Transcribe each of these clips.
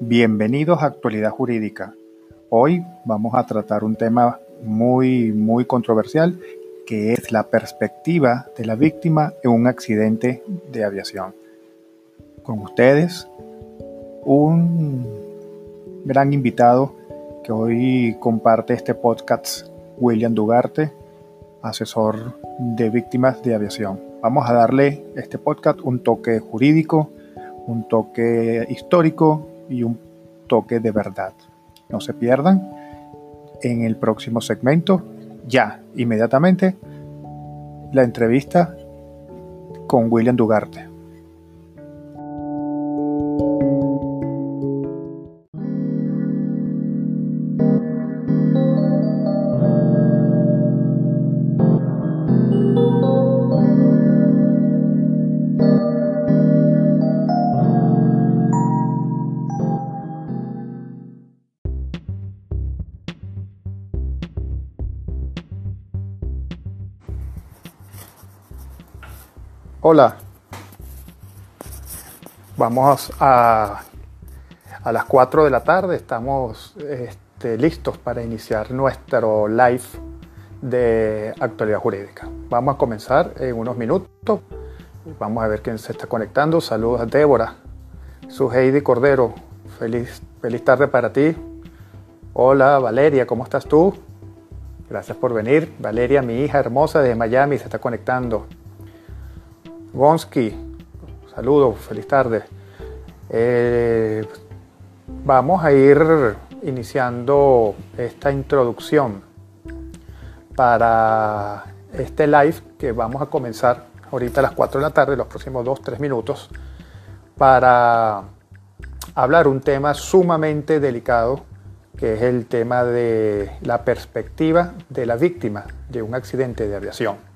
Bienvenidos a Actualidad Jurídica. Hoy vamos a tratar un tema muy, muy controversial que es la perspectiva de la víctima en un accidente de aviación. Con ustedes, un gran invitado que hoy comparte este podcast, William Dugarte, asesor de víctimas de aviación. Vamos a darle este podcast un toque jurídico, un toque histórico y un toque de verdad. No se pierdan en el próximo segmento, ya, inmediatamente, la entrevista con William Dugarte. Hola, vamos a, a las 4 de la tarde, estamos este, listos para iniciar nuestro live de actualidad jurídica. Vamos a comenzar en unos minutos, vamos a ver quién se está conectando. Saludos a Débora, su Heidi Cordero, feliz, feliz tarde para ti. Hola Valeria, ¿cómo estás tú? Gracias por venir. Valeria, mi hija hermosa de Miami, se está conectando. Gonsky, saludos, feliz tarde. Eh, vamos a ir iniciando esta introducción para este live que vamos a comenzar ahorita a las 4 de la tarde, los próximos 2-3 minutos, para hablar un tema sumamente delicado, que es el tema de la perspectiva de la víctima de un accidente de aviación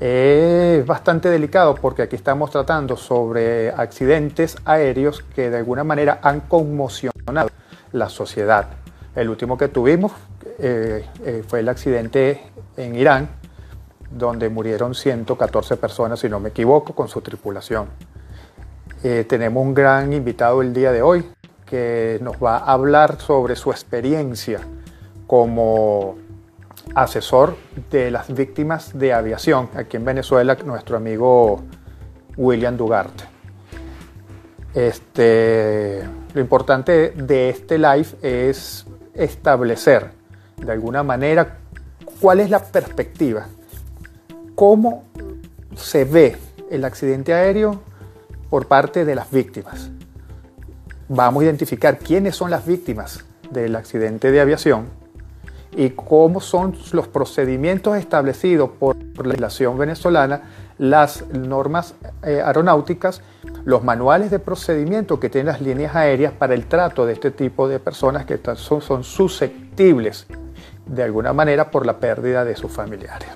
es bastante delicado porque aquí estamos tratando sobre accidentes aéreos que de alguna manera han conmocionado la sociedad. El último que tuvimos eh, eh, fue el accidente en Irán, donde murieron 114 personas, si no me equivoco, con su tripulación. Eh, tenemos un gran invitado el día de hoy que nos va a hablar sobre su experiencia como asesor de las víctimas de aviación aquí en Venezuela, nuestro amigo William Dugarte. Este, lo importante de este live es establecer de alguna manera cuál es la perspectiva, cómo se ve el accidente aéreo por parte de las víctimas. Vamos a identificar quiénes son las víctimas del accidente de aviación y cómo son los procedimientos establecidos por la legislación venezolana, las normas eh, aeronáuticas, los manuales de procedimiento que tienen las líneas aéreas para el trato de este tipo de personas que son, susceptibles de alguna manera por la pérdida de sus familiares.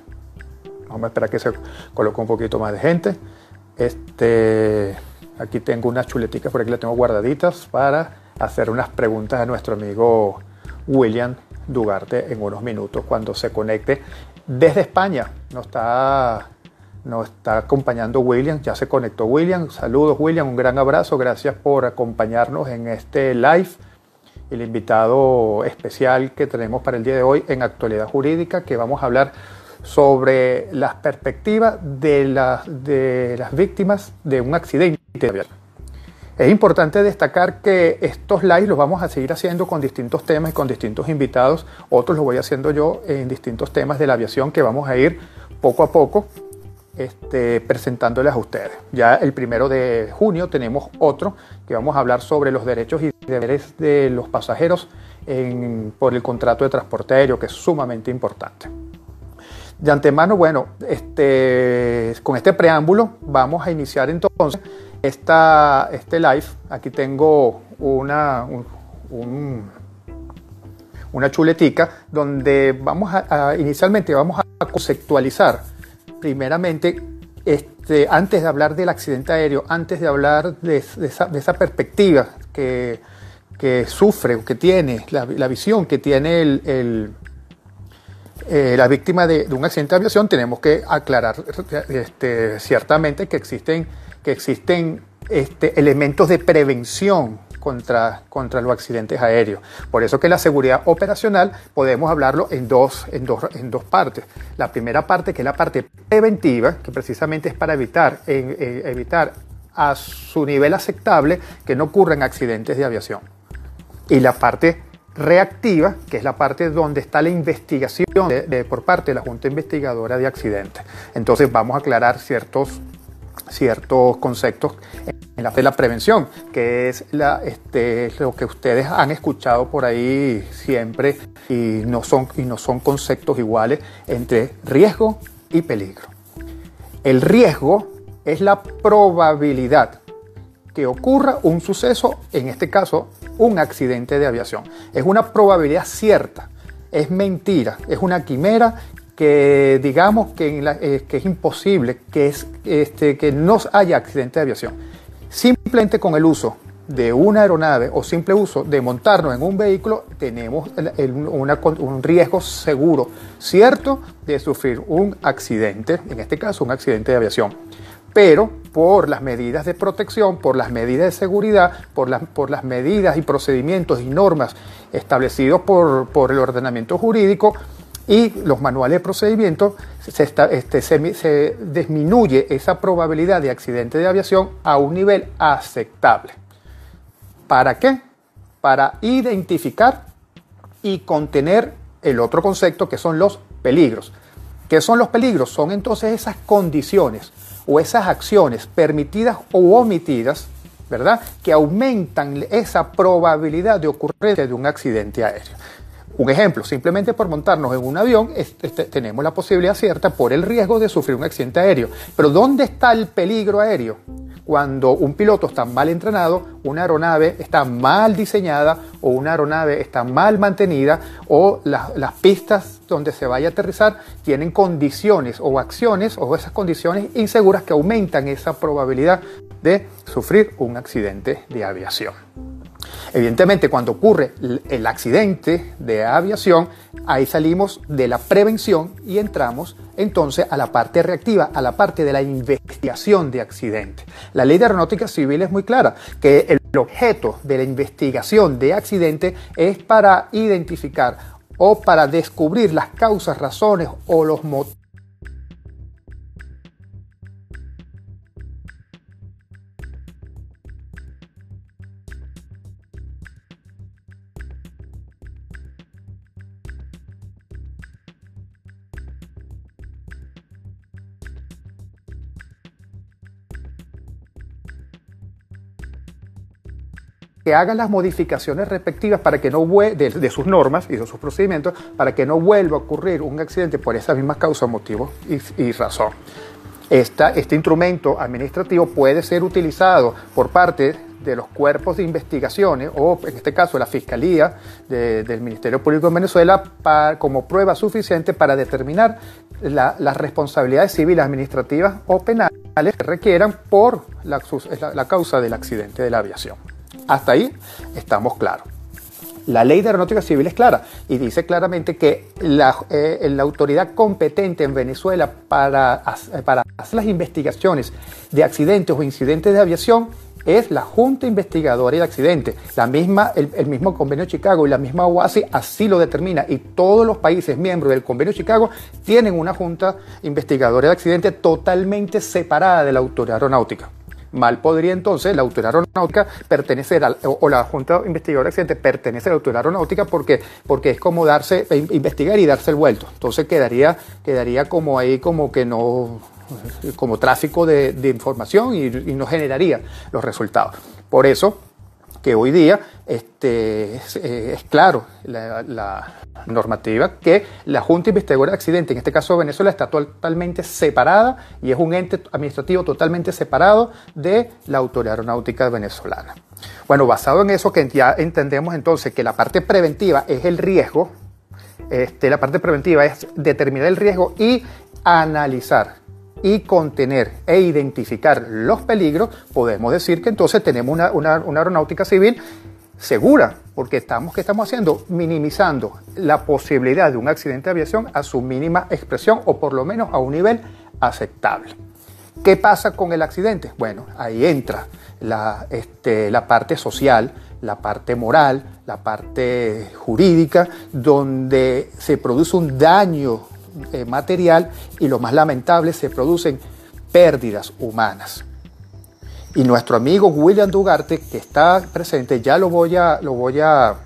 Vamos a esperar que se coloque un poquito más de gente. Este, aquí tengo unas chuleticas, por aquí las tengo guardaditas para hacer unas preguntas a nuestro amigo William Dugarte en unos minutos cuando se conecte desde España. Nos está, nos está acompañando William, ya se conectó William. Saludos William, un gran abrazo, gracias por acompañarnos en este live. El invitado especial que tenemos para el día de hoy en Actualidad Jurídica, que vamos a hablar sobre las perspectivas de, de las víctimas de un accidente es importante destacar que estos lives los vamos a seguir haciendo con distintos temas y con distintos invitados. Otros los voy haciendo yo en distintos temas de la aviación que vamos a ir poco a poco este, presentándoles a ustedes. Ya el primero de junio tenemos otro que vamos a hablar sobre los derechos y deberes de los pasajeros por el contrato de transporte aéreo, que es sumamente importante. De antemano, bueno, este, con este preámbulo vamos a iniciar entonces esta, este live, aquí tengo una, una chuletica donde vamos a, inicialmente vamos a conceptualizar primeramente este, antes de hablar del accidente aéreo, antes de hablar de, esa, perspectiva que, que, sufre o que tiene, la, visión que tiene el, eh, la víctima de, un accidente de aviación, tenemos que aclarar este, ciertamente que existen que existen este, elementos de prevención contra, contra los accidentes aéreos. Por eso que la seguridad operacional podemos hablarlo en dos, en, dos, en dos partes. La primera parte, que es la parte preventiva, que precisamente es para evitar, evitar a su nivel aceptable que no ocurran accidentes de aviación. Y la parte reactiva, que es la parte donde está la investigación por parte de la Junta Investigadora de Accidentes. Entonces vamos a aclarar ciertos, ciertos conceptos en la de la prevención, que es la, este, lo que ustedes han escuchado por ahí siempre y no, son, y no son conceptos iguales entre riesgo y peligro. El riesgo es la probabilidad que ocurra un suceso, en este caso un accidente de aviación. Es una probabilidad cierta, es mentira, es una quimera que digamos que, eh, que es imposible que, es, este, no haya accidente de aviación. Simplemente con el uso de una aeronave o simple uso de montarnos en un vehículo, tenemos un riesgo seguro, cierto, de sufrir un accidente, en este caso un accidente de aviación pero por las medidas de protección, por las medidas de seguridad, por, las medidas y procedimientos y normas establecidos por el ordenamiento jurídico y los manuales de procedimiento, se, este, se, disminuye esa probabilidad de accidente de aviación a un nivel aceptable. ¿Para qué? Para identificar y contener el otro concepto que son los peligros. ¿Qué son los peligros? Son entonces esas condiciones o esas acciones permitidas o omitidas, ¿verdad? Que aumentan esa probabilidad de ocurrencia de un accidente aéreo. Un ejemplo, simplemente por montarnos en un avión tenemos la posibilidad cierta por el riesgo de sufrir un accidente aéreo. Pero ¿dónde está el peligro aéreo? Cuando un piloto está mal entrenado, una aeronave está mal diseñada o una aeronave está mal mantenida o las pistas donde se vaya a aterrizar tienen condiciones o acciones o esas condiciones inseguras que aumentan esa probabilidad de sufrir un accidente de aviación. Evidentemente, cuando ocurre el accidente de aviación, ahí salimos de la prevención y entramos entonces a la parte reactiva, a la parte de la investigación de accidentes. La ley de aeronáutica civil es muy clara, que el objeto de la investigación de accidentes es para identificar o para descubrir las causas, razones o los motivos que hagan las modificaciones respectivas para que no de, de, sus normas y de sus procedimientos para que no vuelva a ocurrir un accidente por esas mismas causas, motivos y, razón. este instrumento administrativo puede ser utilizado por parte de los cuerpos de investigaciones o en este caso la Fiscalía del Ministerio Público de Venezuela como prueba suficiente para determinar las responsabilidades civiles, administrativas o penales que requieran por la causa del accidente de la aviación. Hasta ahí estamos claros. La ley de aeronáutica civil es clara y dice claramente que la, eh, autoridad competente en Venezuela para, para, hacer las investigaciones de accidentes o incidentes de aviación es la Junta Investigadora de Accidentes. La misma, el, el, mismo Convenio de Chicago y la misma OASI así lo determina y todos los países miembros del Convenio de Chicago tienen una Junta Investigadora de Accidentes totalmente separada de la autoridad aeronáutica. Mal podría entonces la autoridad aeronáutica pertenecer al, o, la Junta Investigadora de Accidentes pertenecer a la autoridad aeronáutica porque, porque es como darse, e investigar y darse el vuelto. Entonces quedaría, quedaría como ahí como que no, como tráfico de, información y no generaría los resultados. Por eso, que hoy día este, es, eh, claro la, normativa que la Junta Investigadora de Accidentes, en este caso Venezuela, está totalmente separada y es un ente administrativo totalmente separado de la Autoridad Aeronáutica Venezolana. Bueno, basado en eso que ya entendemos entonces que la parte preventiva es el riesgo, este, la parte preventiva es determinar el riesgo y analizar y contener e identificar los peligros, podemos decir que entonces tenemos una, aeronáutica civil segura, porque estamos, ¿qué estamos haciendo? Minimizando la posibilidad de un accidente de aviación a su mínima expresión o por lo menos a un nivel aceptable. ¿Qué pasa con el accidente? Bueno, ahí entra la, este, la parte social, la parte moral, la parte jurídica, donde se produce un daño eh, material y lo más lamentable, se producen pérdidas humanas. Y nuestro amigo William Dugarte, que está presente, ya lo voy a, lo voy a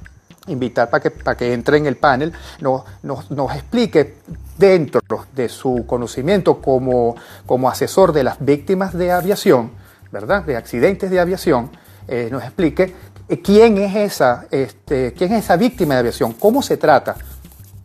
invitar para que, para que entre en el panel, nos, nos, explique dentro de su conocimiento como, como asesor de las víctimas de aviación, ¿verdad? De accidentes de aviación, eh, nos explique eh, quién es, esa, este, quién es esa víctima de aviación, cómo se trata,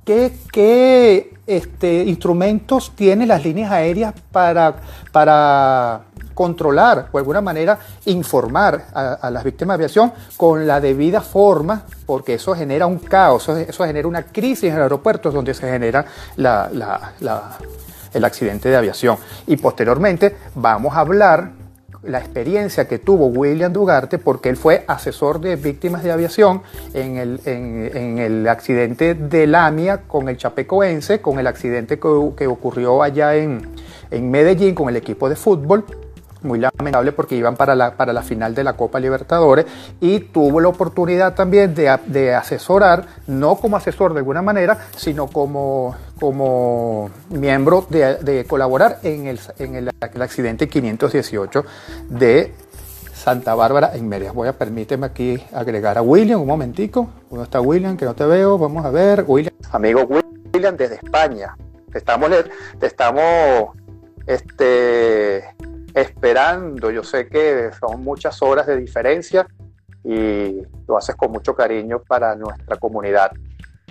qué, este, instrumentos tienen las líneas aéreas para, para controlar o de alguna manera informar a, las víctimas de aviación con la debida forma, porque eso genera un caos, eso, genera una crisis en el aeropuerto donde se genera el accidente de aviación. Y posteriormente vamos a hablar la experiencia que tuvo William Dugarte, porque él fue asesor de víctimas de aviación en el, en, el accidente de Lamia con el Chapecoense, con el accidente que, que ocurrió allá en, en Medellín con el equipo de fútbol. Muy lamentable porque iban para la, para la final de la Copa Libertadores y tuvo la oportunidad también de, asesorar, no como asesor de alguna manera, sino como, como miembro de, colaborar en el, en el, accidente 518 de Santa Bárbara en Mérida. Voy a permíteme aquí agregar a William un momentico. ¿Dónde está William? Que no te veo. Vamos a ver. William. Amigo William desde España. Te estamos, te estamos este, esperando. Yo sé que son muchas horas de diferencia y lo haces con mucho cariño para nuestra comunidad.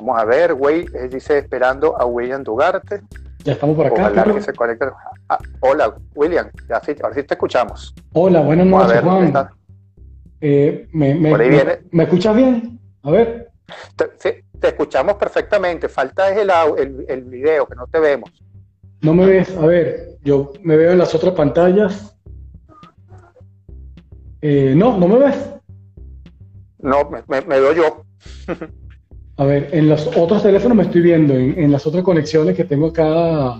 Vamos a ver, güey, él dice esperando a William Dugarte. Ya estamos por acá. Ah, hola, William, ya sí, ahora sí te escuchamos. Hola, buenas noches, Juan. Eh, me, me, escuchas bien? A ver. Te, te escuchamos perfectamente. Falta es el, el, el video, que no te vemos. No me ves, a ver, yo me veo en las otras pantallas. Eh, no, no me ves. No, me, veo yo. a ver, en los otros teléfonos me estoy viendo, en, las otras conexiones que tengo acá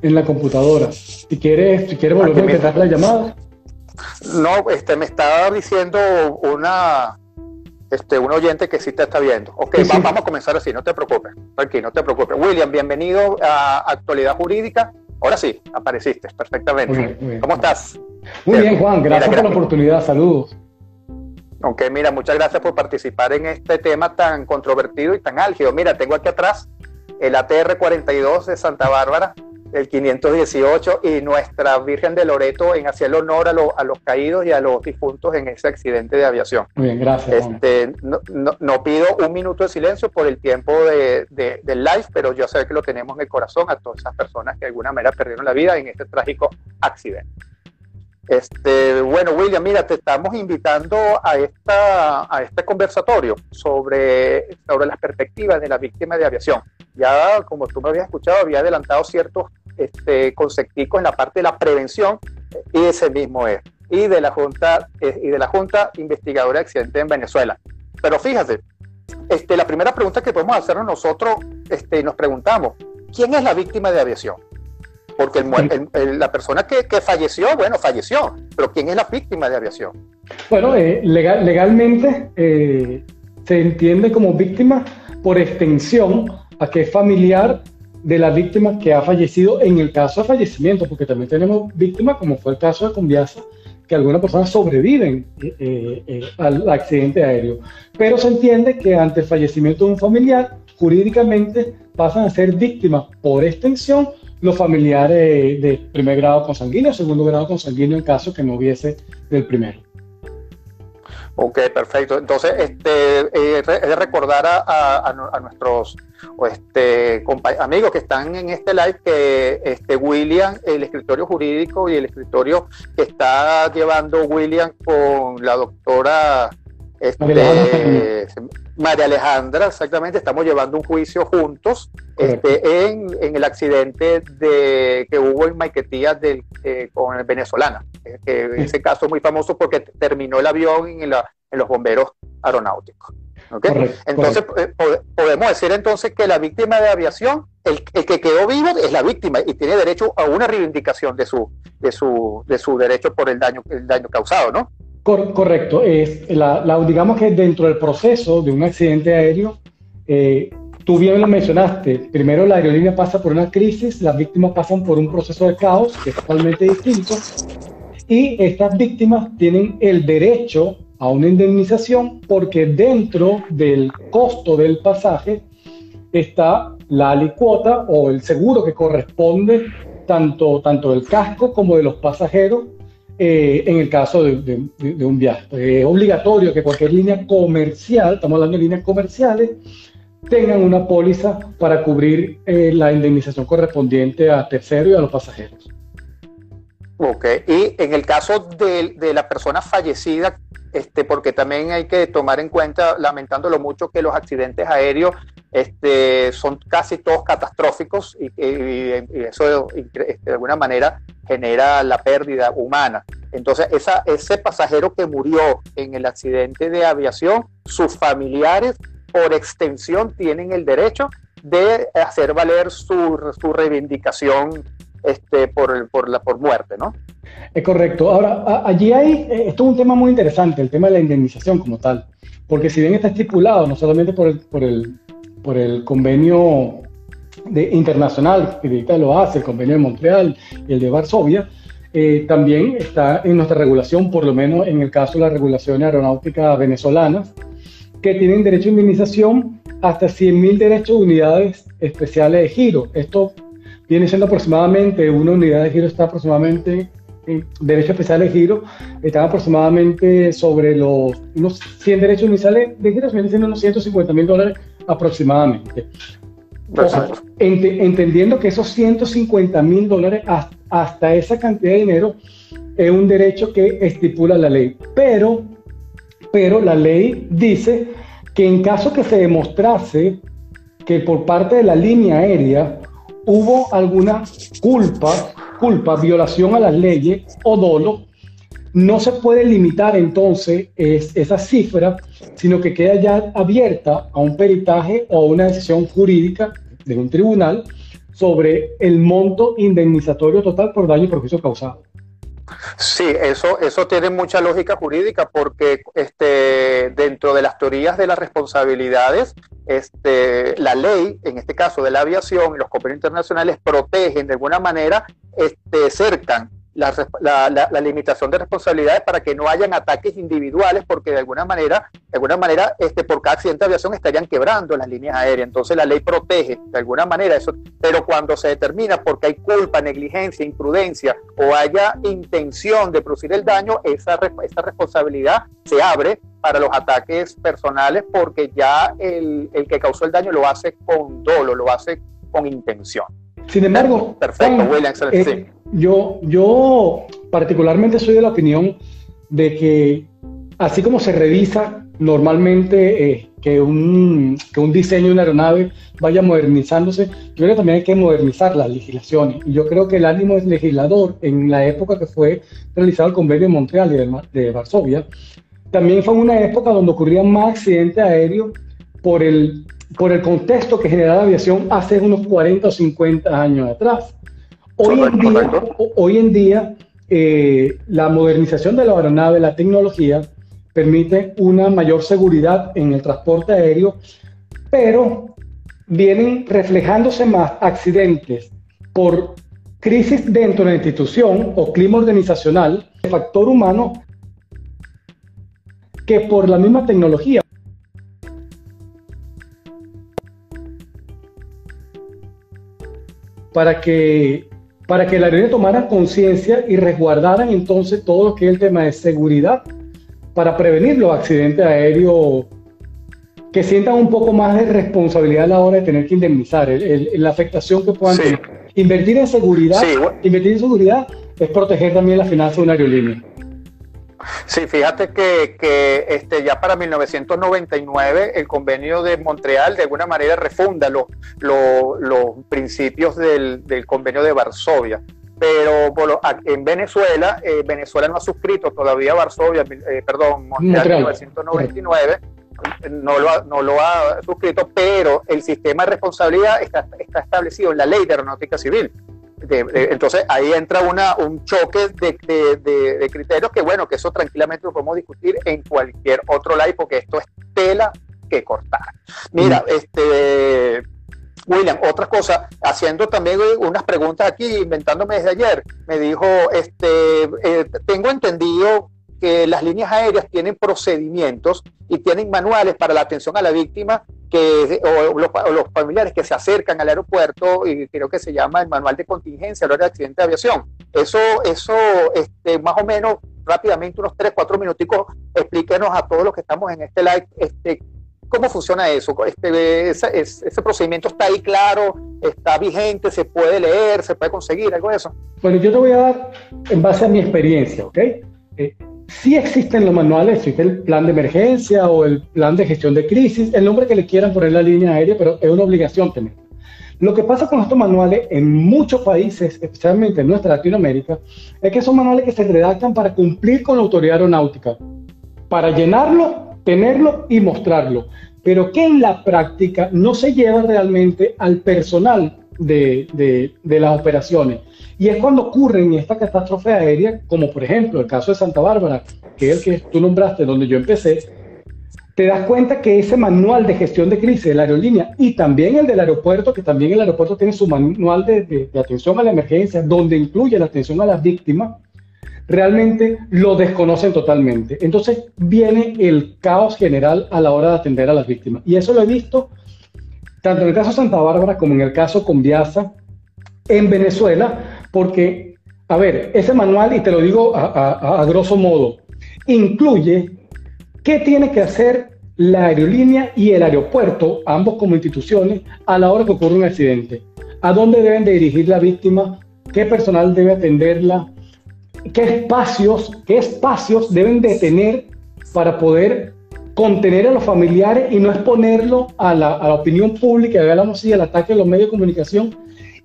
en la computadora. Si quieres, si quieres volver a empezar la llamada. No, este me estaba diciendo una este, un oyente que sí te está viendo. Ok, vamos a comenzar así, no te preocupes. Tranquilo, no te preocupes. William, bienvenido a Actualidad Jurídica. Ahora sí, apareciste perfectamente. ¿Cómo estás? Muy bien, Juan, gracias por la oportunidad. Saludos. Ok, mira, muchas gracias por participar en este tema tan controvertido y tan álgido. Mira, tengo aquí atrás el ATR 42 de Santa Bárbara, el 518 y nuestra Virgen de Loreto en hacer honor a, los caídos y a los difuntos en ese accidente de aviación. Muy bien, gracias. Este, no, pido un minuto de silencio por el tiempo de, del live, pero yo sé que lo tenemos en el corazón a todas esas personas que de alguna manera perdieron la vida en este trágico accidente. Este, bueno, William, mira, te estamos invitando a, esta, a este conversatorio sobre, las perspectivas de la víctima de aviación. Ya, como tú me habías escuchado, había adelantado ciertos este, concepticos en la parte de la prevención y ese mismo es. Y de la Junta, eh, y de la Junta Investigadora de Accidentes en Venezuela. Pero fíjate, este, la primera pregunta que podemos hacernos nosotros, este, nos preguntamos, ¿quién es la víctima de aviación? Porque la persona que, falleció, bueno, falleció, pero ¿quién es la víctima de aviación? Bueno, eh, legal, legalmente eh, se entiende como víctima por extensión a que es familiar de la víctima que ha fallecido en el caso de fallecimiento, porque también tenemos víctimas, como fue el caso de Conviasa, que algunas personas sobreviven eh, eh, al accidente aéreo. Pero se entiende que ante el fallecimiento de un familiar, jurídicamente pasan a ser víctimas por extensión los familiares de primer grado consanguíneo, segundo grado consanguíneo en caso que no hubiese del primero. Ok, perfecto. Entonces, este, eh, de recordar a, nuestros este, amigos que están en este live que este, William, el escritorio jurídico y el escritorio que está llevando William con la doctora este, María Alejandra, exactamente, estamos llevando un juicio juntos este, en, el accidente de, que hubo en Maiquetía del, eh, con el venezolana. Eh, ese caso es muy famoso porque terminó el avión en, los bomberos aeronáuticos. entonces, eh, podemos decir entonces que la víctima de aviación, el, que quedó vivo es la víctima y tiene derecho a una reivindicación de su, de su, de su derecho por el daño, el daño causado, ¿no? Correcto. Es la, digamos que dentro del proceso de un accidente aéreo, eh, tú bien lo mencionaste, primero la aerolínea pasa por una crisis, las víctimas pasan por un proceso de caos que es totalmente distinto, y estas víctimas tienen el derecho a una indemnización porque dentro del costo del pasaje está la alicuota o el seguro que corresponde tanto, tanto del casco como de los pasajeros eh, en el caso de, un viaje. Es obligatorio que cualquier línea comercial, estamos hablando de líneas comerciales, tengan una póliza para cubrir eh, la indemnización correspondiente a terceros y a los pasajeros. Ok, y en el caso de, de la persona fallecida, este, porque también hay que tomar en cuenta, lamentándolo mucho, que los accidentes aéreos este, son casi todos catastróficos y, eso este, de alguna manera genera la pérdida humana. Entonces, ese pasajero que murió en el accidente de aviación, sus familiares, por extensión, tienen el derecho de hacer valer su, su reivindicación este, por, por, la, por muerte, ¿no? Es correcto. Ahora, allí hay, eh, esto es un tema muy interesante, el tema de la indemnización como tal, porque si bien está estipulado no solamente por el, por el, por el convenio de, internacional que ahorita lo hace, el convenio de Montreal y el de Varsovia, eh, también está en nuestra regulación, por lo menos en el caso de la regulación aeronáutica venezolana, que tienen derecho a indemnización hasta 100.000 derechos de unidades especiales de giro. Esto viene siendo aproximadamente, una unidad de giro está aproximadamente, en derecho especial de giro, están aproximadamente sobre los unos 100 derechos iniciales de giro, vienen siendo unos 150 mil dólares aproximadamente. entendiendo que esos 150 mil dólares hasta esa cantidad de dinero es un derecho que estipula la ley. Pero, pero la ley dice que en caso que se demostrase que por parte de la línea aérea hubo alguna culpa, culpa, violación a las leyes o dolo, no se puede limitar entonces esa cifra, sino que queda ya abierta a un peritaje o a una decisión jurídica de un tribunal sobre el monto indemnizatorio total por daño y perjuicio causado. Sí, eso, eso tiene mucha lógica jurídica porque este, dentro de las teorías de las responsabilidades, este, la ley, en este caso de la aviación y los convenios internacionales, protegen de alguna manera, este, cercan la, limitación de responsabilidades para que no hayan ataques individuales, porque de alguna manera, de alguna manera, este, por cada accidente de aviación estarían quebrando las líneas aéreas. Entonces la ley protege de alguna manera eso, pero cuando se determina porque hay culpa, negligencia, imprudencia o haya intención de producir el daño, esa, esa responsabilidad se abre para los ataques personales porque ya el, el que causó el daño lo hace con dolo, lo hace con intención. Sin embargo, perfecto, eh, yo, yo particularmente soy de la opinión de que así como se revisa normalmente eh, que, un, que un diseño de una aeronave vaya modernizándose, yo creo que también hay que modernizar las legislaciones. Y yo creo que el ánimo del legislador en la época que fue realizado el convenio de Montreal y de, de Varsovia, también fue una época donde ocurrían más accidentes aéreos por el por el contexto que generaba la aviación hace unos 40 o 50 años atrás. Hoy en día, hoy en día eh, la modernización de la aeronave, la tecnología, permite una mayor seguridad en el transporte aéreo, pero vienen reflejándose más accidentes por crisis dentro de la institución o clima organizacional, factor humano, que por la misma tecnología. Para que, para que la aerolínea tomara conciencia y resguardaran entonces todo lo que es el tema de seguridad para prevenir los accidentes aéreos que sientan un poco más de responsabilidad a la hora de tener que indemnizar, la afectación que puedan tener. Invertir en seguridad, invertir en seguridad es proteger también la finanza de una aerolínea. Sí, fíjate que, este, ya para 1999 el convenio de Montreal de alguna manera refunda los, principios del, convenio de Varsovia. Pero en Venezuela, eh, Venezuela no ha suscrito todavía Varsovia, eh, perdón, Montreal, 1999. no lo, ha, no lo ha suscrito, pero el sistema de responsabilidad está, está establecido en la ley de aeronáutica civil. Entonces ahí entra una, un choque de, de, criterios que bueno, que eso tranquilamente lo podemos discutir en cualquier otro ley porque esto es tela que cortar. Mira, mm. este William, otra cosa, haciendo también unas preguntas aquí, inventándome desde ayer, me dijo, este, eh, tengo entendido que las líneas aéreas tienen procedimientos y tienen manuales para la atención a la víctima que, o, los, familiares que se acercan al aeropuerto y creo que se llama el manual de contingencia a la hora de accidente de aviación. Eso, eso este, más o menos rápidamente, unos 3, 4 minuticos, explíquenos a todos los que estamos en este live este, ¿Cómo funciona eso? Este, ese, procedimiento está ahí claro, está vigente, se puede leer, se puede conseguir, algo de eso. Bueno, yo te voy a dar en base a mi experiencia, ¿ok? Eh, sí existen los manuales, existe el plan de emergencia o el plan de gestión de crisis, el nombre que le quieran poner la línea aérea, pero es una obligación tener. Lo que pasa con estos manuales en muchos países, especialmente en nuestra Latinoamérica, es que son manuales que se redactan para cumplir con la autoridad aeronáutica, para llenarlo tenerlo y mostrarlo, pero que en la práctica no se lleva realmente al personal de, de, las operaciones. Y es cuando ocurren esta catástrofe aérea, como por ejemplo el caso de Santa Bárbara, que es el que tú nombraste, donde yo empecé, te das cuenta que ese manual de gestión de crisis de la aerolínea y también el del aeropuerto, que también el aeropuerto tiene su manual de, de atención a la emergencia, donde incluye la atención a las víctimas, realmente lo desconocen totalmente. Entonces viene el caos general a la hora de atender a las víctimas. Y eso lo he visto tanto en el caso Santa Bárbara como en el caso Conviasa en Venezuela, porque, a ver, ese manual, y te lo digo a, a grosso modo, incluye qué tiene que hacer la aerolínea y el aeropuerto, ambos como instituciones, a la hora que ocurre un accidente. ¿A dónde deben de dirigir la víctima? ¿Qué personal debe atenderla? qué espacios, qué espacios deben de tener para poder contener a los familiares y no exponerlo a la, a la opinión pública, hablamos así, al ataque de los medios de comunicación.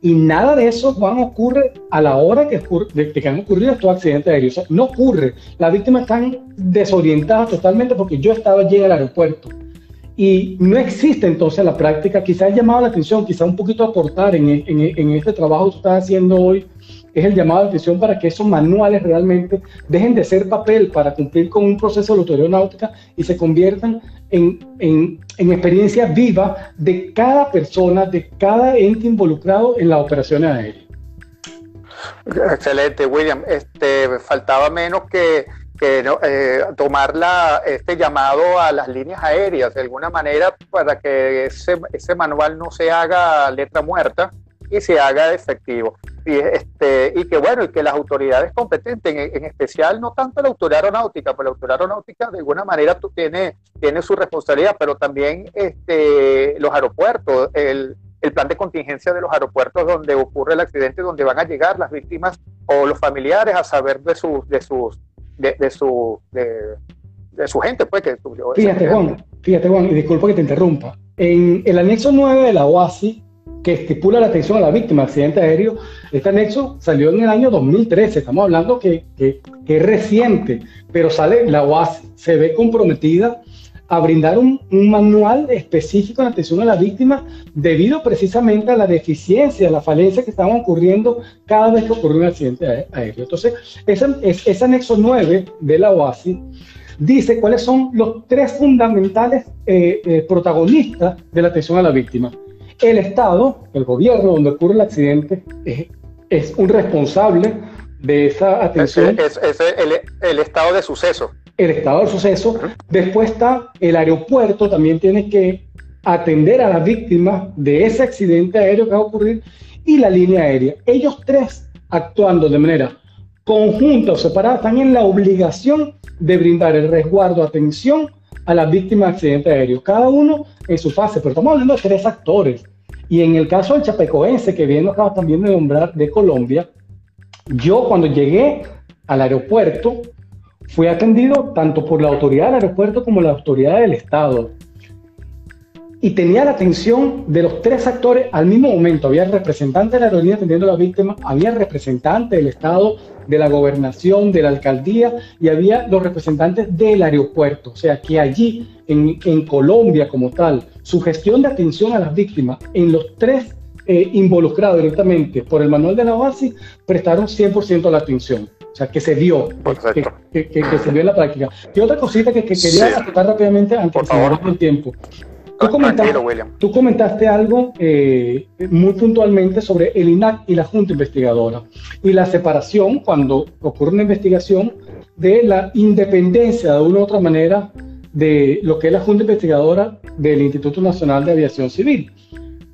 Y nada de eso, Juan, ocurre a la hora que, de, que han ocurrido estos accidentes aéreos. no ocurre. Las víctimas están desorientadas totalmente porque yo estaba allí en el aeropuerto. Y no existe entonces la práctica. Quizás llamado la atención, quizás un poquito aportar en, en, en este trabajo que estás haciendo hoy es el llamado de atención para que esos manuales realmente dejen de ser papel para cumplir con un proceso de autoridad náutica y se conviertan en, en, en experiencia viva de cada persona, de cada ente involucrado en las operaciones aéreas. Excelente, William. Este, faltaba menos que, que eh, tomar este llamado a las líneas aéreas de alguna manera para que ese, ese manual no se haga letra muerta y se haga efectivo. Y, este, y que bueno, y que las autoridades competentes, en, especial no tanto la autoridad aeronáutica, porque la autoridad aeronáutica de alguna manera tiene, tiene su responsabilidad, pero también este, los aeropuertos, el, el plan de contingencia de los aeropuertos donde ocurre el accidente, donde van a llegar las víctimas o los familiares a saber de sus, de sus, de, su, de, su gente, pues que Fíjate, Juan, fíjate, Juan, y disculpa que te interrumpa. En el anexo 9 de la OASI que estipula la atención a la víctima de accidente aéreo, este anexo salió en el año 2013, estamos hablando que, es reciente, pero sale, la UAS se ve comprometida a brindar un, manual específico en atención a la víctima debido precisamente a la deficiencia, a la falencia que estaban ocurriendo cada vez que ocurrió un accidente aéreo. Entonces, ese, ese anexo 9 de la OASI dice cuáles son los tres fundamentales eh, eh, protagonistas de la atención a la víctima. El Estado, el gobierno donde ocurre el accidente, es, un responsable de esa atención. Es, el, estado de suceso. El estado de suceso. Después está el aeropuerto, también tiene que atender a las víctimas de ese accidente aéreo que va a ocurrir y la línea aérea. Ellos tres actuando de manera conjunta o separada están en la obligación de brindar el resguardo, atención a las víctimas de accidentes aéreos, cada uno en su fase, pero estamos hablando de tres actores. Y en el caso del chapecoense, que bien acaba también de nombrar, de Colombia, yo cuando llegué al aeropuerto fui atendido tanto por la autoridad del aeropuerto como la autoridad del Estado. y tenía la atención de los tres actores al mismo momento. Había representante de la aerolínea atendiendo a la víctima, había representante del Estado, de la gobernación, de la alcaldía y había los representantes del aeropuerto. O sea que allí, en, en Colombia como tal, su gestión de atención a las víctimas en los tres eh, involucrados directamente por el manual de la OASI prestaron 100% la atención. O sea, que se dio, que, que, se dio en la práctica. Y otra cosita que, quería sí. rápidamente antes de que el tiempo. Tú comentaste, tú comentaste algo eh, muy puntualmente sobre el INAC y la Junta Investigadora y la separación cuando ocurre una investigación de la independencia de una u otra manera de lo que es la Junta Investigadora del Instituto Nacional de Aviación Civil.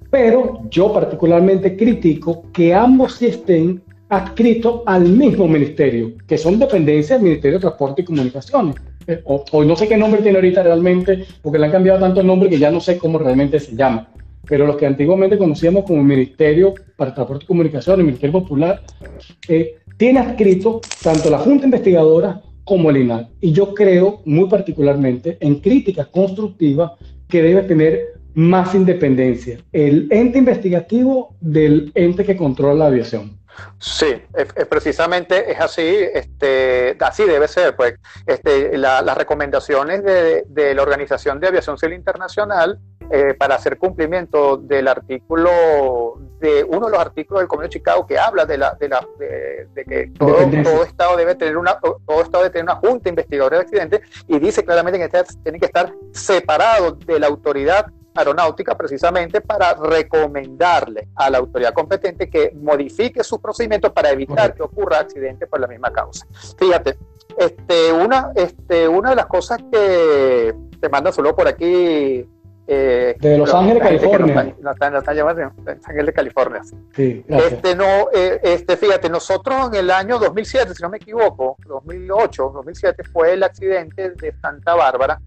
Pero yo particularmente critico que ambos estén adscritos al mismo ministerio, que son dependencias del Ministerio de Transporte y Comunicaciones. Eh, o, no sé qué nombre tiene ahorita realmente, porque le han cambiado tanto el nombre que ya no sé cómo realmente se llama. Pero los que antiguamente conocíamos como Ministerio para Transporte y Comunicaciones, el Ministerio Popular, eh, tiene adscrito tanto la Junta Investigadora como el INAL. Y yo creo muy particularmente en críticas constructivas que debe tener más independencia, el ente investigativo del ente que controla la aviación. Sí, es, precisamente es así, este, así debe ser. Pues, este, las recomendaciones de, de, la Organización de Aviación Civil Internacional eh, para hacer cumplimiento del artículo, de uno de los artículos del Convenio de Chicago que habla de, la, de, la, de, que todo, todo, Estado debe tener una, todo Estado debe tener una junta investigadora de accidentes y dice claramente que este tiene que estar separado de la autoridad aeronáutica precisamente para recomendarle a la autoridad competente que modifique sus procedimientos para evitar que ocurra accidente por la misma causa. Fíjate, este, una, este, una de las cosas que te manda solo por aquí. Eh, de Los Ángeles, California. No están, Los Ángeles, California. Sí, este, no, eh, este, fíjate, nosotros en el año 2007, si no me equivoco, 2008, 2007 fue el accidente de Santa Bárbara,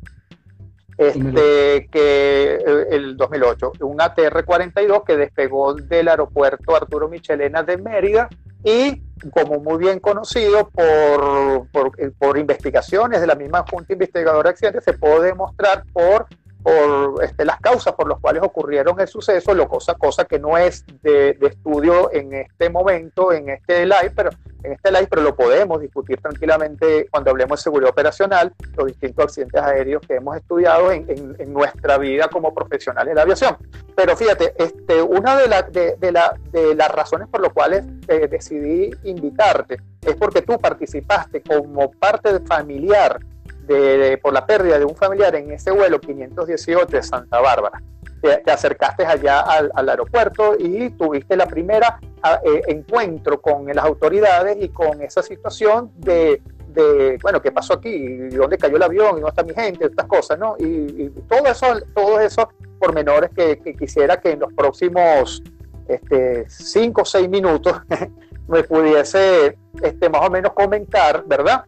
este, que eh, el 2008, un ATR-42 que despegó del aeropuerto Arturo Michelena de Mérida y como muy bien conocido por, por, eh, por investigaciones de la misma Junta Investigadora de Accidentes, se puede demostrar por por este, las causas por las cuales ocurrieron el suceso, lo cosa, cosa que no es de, de, estudio en este momento, en este live, pero en este live, pero lo podemos discutir tranquilamente cuando hablemos de seguridad operacional, los distintos accidentes aéreos que hemos estudiado en, en, en nuestra vida como profesionales de la aviación. Pero fíjate, este, una de, la, de, de, la, de las razones por las cuales eh, decidí invitarte es porque tú participaste como parte familiar de, por la pérdida de un familiar en ese vuelo 518 de Santa Bárbara. Te, acercaste allá al, al, aeropuerto y tuviste la primera eh, encuentro con las autoridades y con esa situación de, de, bueno, ¿qué pasó aquí? ¿Y ¿Dónde cayó el avión? ¿Y dónde está mi gente? Estas cosas, ¿no? Y, y todo eso, todos esos pormenores que, que, quisiera que en los próximos este, cinco o seis minutos me pudiese este, más o menos comentar, ¿verdad?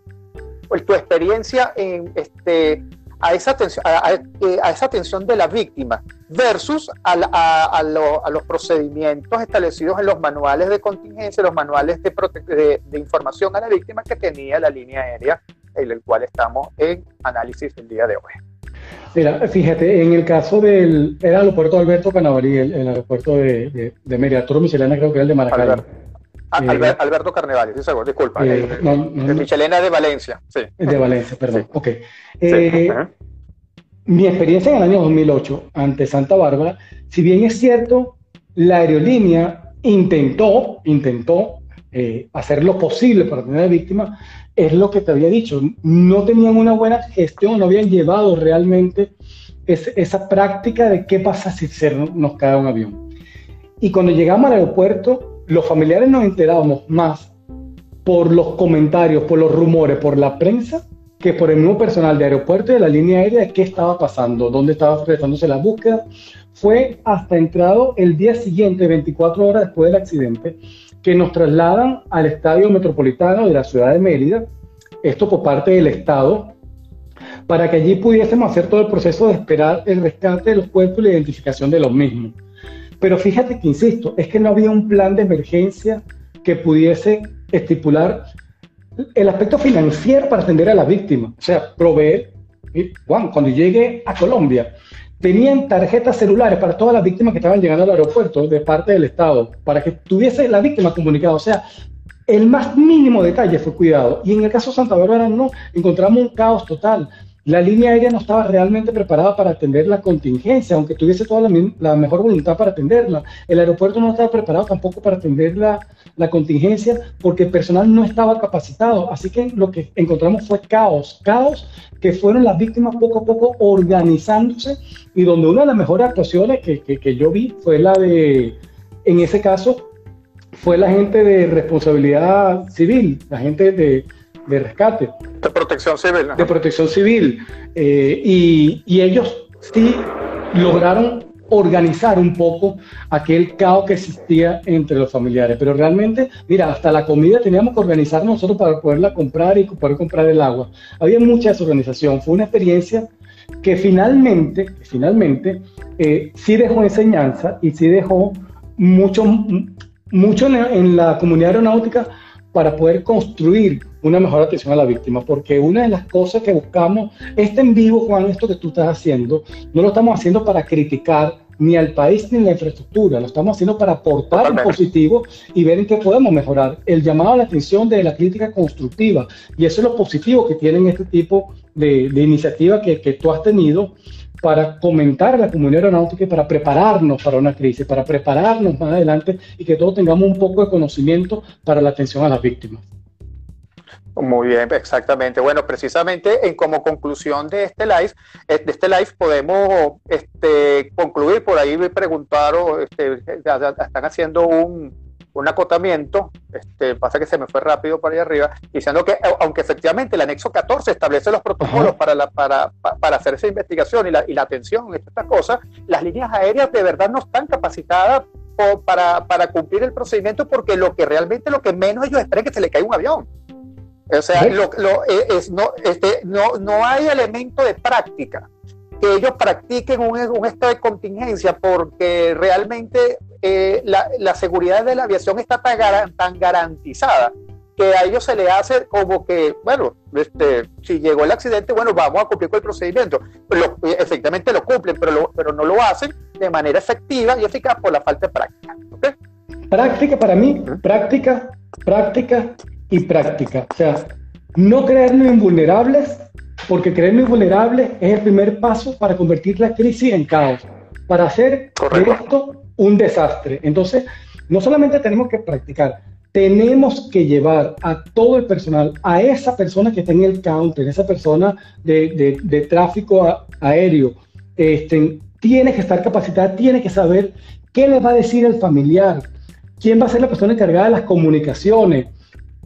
Pues, tu experiencia en este, a esa atención, a, eh, a, esa atención de la víctima versus a, a, los procedimientos establecidos en los manuales de contingencia, los manuales de, de, de, información a la víctima que tenía la línea aérea, en el cual estamos en análisis el día de hoy. Mira, fíjate, en el caso del era el aeropuerto Alberto Canavarí, el, el aeropuerto de, de, de Michelena creo que era el de Maracaibo. Ah, eh, Alberto seguro, disculpa. Eh, de Michelena de Valencia, sí. De Valencia, perdón. Sí. Ok. Eh, mi experiencia en el año 2008 ante Santa Bárbara, si bien es cierto, la aerolínea intentó, intentó eh, hacer lo posible para tener a víctima, es lo que te había dicho, no tenían una buena gestión, no habían llevado realmente es, esa práctica de qué pasa si se nos cae un avión. Y cuando llegamos al aeropuerto, los familiares nos enterábamos más por los comentarios, por los rumores, por la prensa, que por el mismo personal de aeropuerto y de la línea aérea de qué estaba pasando, dónde estaba realizándose la búsqueda. Fue hasta entrado el día siguiente, 24 horas después del accidente, que nos trasladan al Estadio Metropolitano de la ciudad de Mérida, esto por parte del Estado, para que allí pudiésemos hacer todo el proceso de esperar el rescate de los cuerpos y la identificación de los mismos. Pero fíjate que, insisto, es que no había un plan de emergencia que pudiese estipular el aspecto financiero para atender a la víctima. O sea, proveer, Juan, cuando llegue a Colombia, tenían tarjetas celulares para todas las víctimas que estaban llegando al aeropuerto de parte del Estado, para que tuviese la víctima comunicada. O sea, el más mínimo detalle fue cuidado. Y en el caso de Santa Bárbara no, encontramos un caos total. La línea aérea no estaba realmente preparada para atender la contingencia, aunque tuviese toda la, mejor voluntad para atenderla. El aeropuerto no estaba preparado tampoco para atender la, la, contingencia porque el personal no estaba capacitado. Así que lo que encontramos fue caos, caos que fueron las víctimas poco a poco organizándose y donde una de las mejores actuaciones que, que, que yo vi fue la de, en ese caso, fue la gente de responsabilidad civil, la gente de, de rescate. De protección civil. De protección civil. Eh, y, y, ellos sí lograron organizar un poco aquel caos que existía entre los familiares. Pero realmente, mira, hasta la comida teníamos que organizar nosotros para poderla comprar y poder comprar el agua. Había mucha desorganización. Fue una experiencia que finalmente, finalmente, eh, sí dejó enseñanza y sí dejó mucho, mucho en la comunidad aeronáutica para poder construir una mejor atención a la víctima, porque una de las cosas que buscamos, este en vivo, Juan, esto que tú estás haciendo, no lo estamos haciendo para criticar ni al país ni la infraestructura, lo estamos haciendo para aportar en positivo y ver en qué podemos mejorar. El llamado a la atención de la crítica constructiva, y eso es lo positivo que tienen este tipo de, de iniciativas que, que tú has tenido, para comentar a la comunidad aeronáutica y para prepararnos para una crisis, para prepararnos más adelante y que todos tengamos un poco de conocimiento para la atención a las víctimas. Muy bien, exactamente. Bueno, precisamente en como conclusión de este live, eh, de este live podemos este, concluir por ahí preguntaron, este, están haciendo un, un acotamiento, este, pasa que se me fue rápido para allá arriba, diciendo que aunque efectivamente el anexo 14 establece los protocolos para, la, para, para, hacer esa investigación y la, y la atención a estas cosas, las líneas aéreas de verdad no están capacitadas para, para cumplir el procedimiento porque lo que realmente lo que menos ellos esperan es que se le caiga un avión. O sea, lo, lo, eh, es, no, este, no, no hay elemento de práctica que ellos practiquen un, un estado de contingencia porque realmente eh, la, la, seguridad de la aviación está tan, tan, garantizada que a ellos se le hace como que, bueno, este, si llegó el accidente, bueno, vamos a cumplir con el procedimiento. Lo, efectivamente lo cumplen, pero, pero no lo hacen de manera efectiva y eficaz por la falta de práctica. Práctica para mí, práctica, práctica y práctica. O sea, no creernos invulnerables, porque creernos invulnerables es el primer paso para convertir la crisis en caos, para hacer de esto un desastre. Entonces, no solamente tenemos que practicar, tenemos que llevar a todo el personal, a esa persona que está en el counter, esa persona de, de, tráfico aéreo, este, tiene que estar capacitada, tiene que saber qué le va a decir el familiar, quién va a ser la persona encargada de las comunicaciones,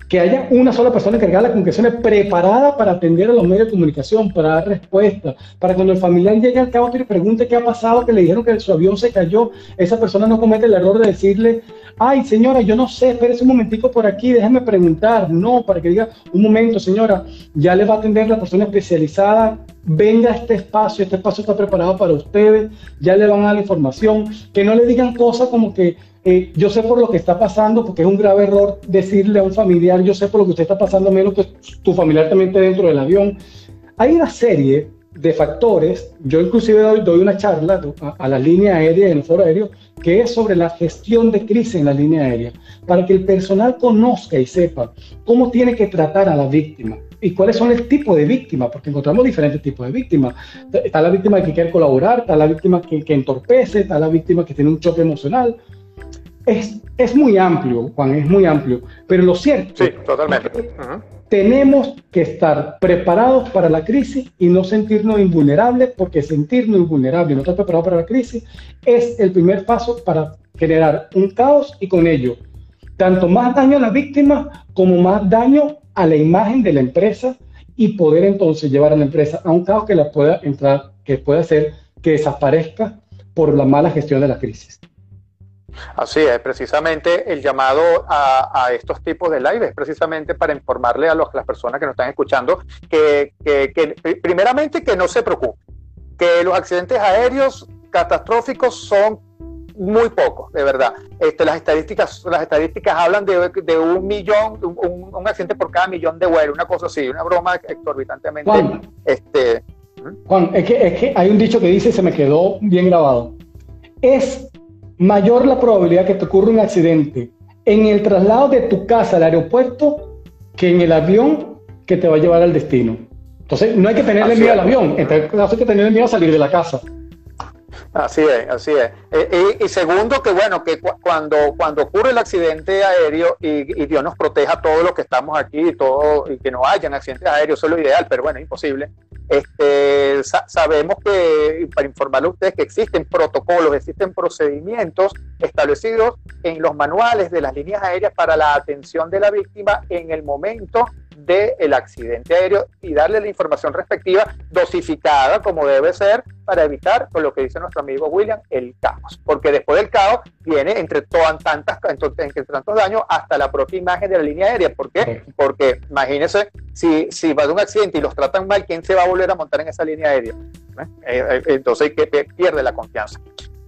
que haya una sola persona encargada de las comunicaciones preparada para atender a los medios de comunicación, para dar respuesta, para cuando el familiar llegue al cabo y pregunte qué ha pasado, que le dijeron que su avión se cayó, esa persona no comete el error de decirle, ay señora, yo no sé, espérese un momentico por aquí, déjeme preguntar, no, para que diga, un momento señora, ya le va a atender la persona especializada, venga a este espacio, este espacio está preparado para ustedes, ya le van a dar la información, que no le digan cosas como que eh, yo sé por lo que está pasando, porque es un grave error decirle a un familiar, yo sé por lo que usted está pasando, menos que tu familiar también esté dentro del avión. Hay una serie de factores, yo inclusive doy, doy una charla a, la línea aérea en el foro aéreo, que es sobre la gestión de crisis en la línea aérea, para que el personal conozca y sepa cómo tiene que tratar a la víctima y cuáles son el tipo de víctima, porque encontramos diferentes tipos de víctimas. Está la víctima que quiere colaborar, está la víctima que, que entorpece, está la víctima que tiene un choque emocional, es, es muy amplio, Juan, es muy amplio, pero lo cierto sí, totalmente. tenemos que estar preparados para la crisis y no sentirnos invulnerables, porque sentirnos invulnerables y no estar preparados para la crisis es el primer paso para generar un caos y con ello tanto más daño a la víctima como más daño a la imagen de la empresa y poder entonces llevar a la empresa a un caos que la pueda entrar, que pueda hacer que desaparezca por la mala gestión de la crisis. Así es, precisamente el llamado a, estos tipos de live es precisamente para informarle a, las personas que nos están escuchando que, primeramente que no se preocupen, que los accidentes aéreos catastróficos son muy pocos, de verdad. Este, las estadísticas, las estadísticas hablan de, un millón, un, accidente por cada millón de vuelos, una cosa así, una broma exorbitantemente. Juan, este, Juan, es que, es que hay un dicho que dice, se me quedó bien grabado. Es mayor la probabilidad que te ocurra un accidente en el traslado de tu casa al aeropuerto que en el avión que te va a llevar al destino. Entonces, no hay que tenerle miedo al avión, en caso hay que tenerle miedo a salir de la casa. Así es, así es. Eh, y, segundo, que bueno, que cuando, cuando ocurre el accidente aéreo y, Dios nos proteja a todos los que estamos aquí y, todo, y que no hayan accidentes aéreos, eso es lo ideal, pero bueno, imposible. Este, sabemos que, para informarle a ustedes, que existen protocolos, existen procedimientos establecidos en los manuales de las líneas aéreas para la atención de la víctima en el momento del accidente aéreo y darle la información respectiva dosificada como debe ser para evitar, con lo que dice nuestro amigo William, el caos. Porque después del caos viene entre, todas, tantas, entre tantos daños hasta la propia imagen de la línea aérea. ¿Por qué? Porque imagínense, si, si va de un accidente y los tratan mal, ¿quién se va a volver a montar en esa línea aérea? ¿Eh? Eh, eh, entonces que pierde la confianza.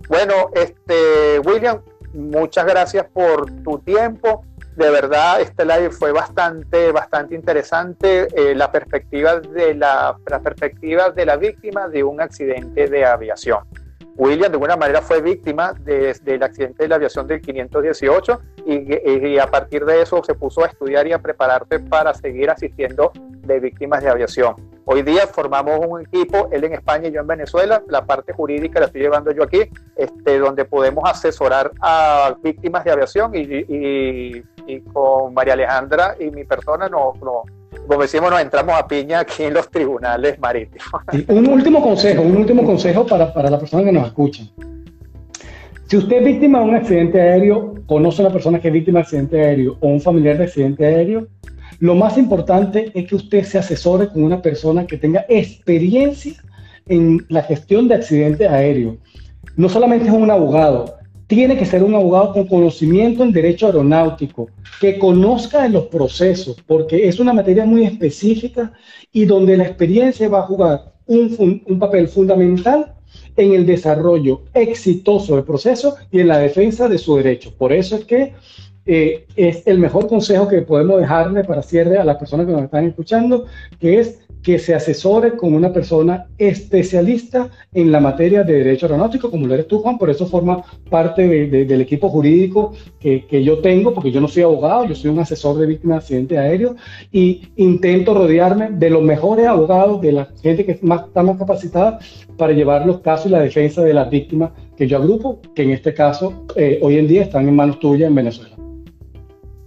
Bueno, este, William, muchas gracias por tu tiempo de verdad este live fue bastante, bastante interesante. Eh, la, perspectiva de la, perspectiva de la víctima de un accidente de aviación. William de alguna manera fue víctima del accidente de la aviación del 518 y, y, a partir de eso se puso a estudiar y a prepararse para seguir asistiendo de víctimas de aviación. Hoy día formamos un equipo, él en España y yo en Venezuela, la parte jurídica la estoy llevando yo aquí, este, donde podemos asesorar a víctimas de aviación y, con María Alejandra y mi persona no, como decimos, nos entramos a piña aquí en los tribunales marítimos. un último consejo, un último consejo para, para las personas que nos escuchan. Si usted es víctima de un accidente aéreo, conoce a una persona que es víctima de accidente aéreo o un familiar de accidente aéreo, lo más importante es que usted se asesore con una persona que tenga experiencia en la gestión de accidentes aéreos. No solamente es un abogado, tiene que ser un abogado con conocimiento en derecho aeronáutico, que conozca de los procesos, porque es una materia muy específica y donde la experiencia va a jugar un, un papel fundamental en el desarrollo exitoso del proceso y en la defensa de su derecho. Por eso es que eh, es el mejor consejo que podemos dejarle para cierre a las personas que nos están escuchando, que es que se asesore con una persona especialista en la materia de derecho aeronáutico, como lo eres tú, Juan, por eso forma parte del equipo jurídico que, yo tengo, porque yo no soy abogado, yo soy un asesor de víctimas de accidentes aéreos y intento rodearme de los mejores abogados, de la gente que está más capacitada para llevar los casos y la defensa de las víctimas que yo agrupo, que en este caso eh, hoy en día están en manos tuyas en Venezuela.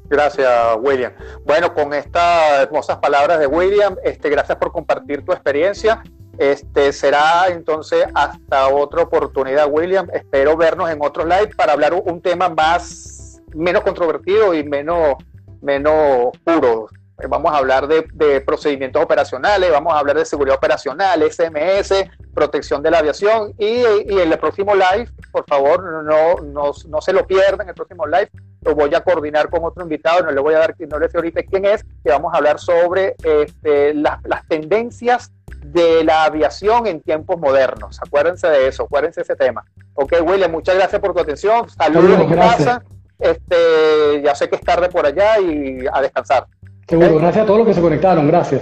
Gracias, William. Bueno, con estas hermosas palabras de William, este, gracias por compartir tu experiencia. Este será entonces hasta otra oportunidad, William. Espero vernos en otros live para hablar un tema más menos controvertido y menos menos puro. Vamos a hablar de, procedimientos operacionales, vamos a hablar de seguridad operacional, SMS, protección de la aviación y, en el próximo live, por favor, no, no, no se lo pierdan, el próximo live lo voy a coordinar con otro invitado, no le voy a dar, no le sé ahorita quién es, que vamos a hablar sobre este, las, tendencias de la aviación en tiempos modernos. Acuérdense de eso, acuérdense de ese tema. Ok, William, muchas gracias por tu atención. Saludos en casa. Este, ya sé que es tarde por allá y a descansar. Seguro, gracias a todos los que se conectaron, gracias.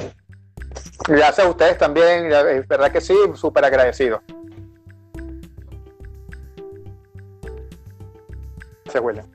Gracias a ustedes también, es verdad que sí, súper agradecido. Gracias, William.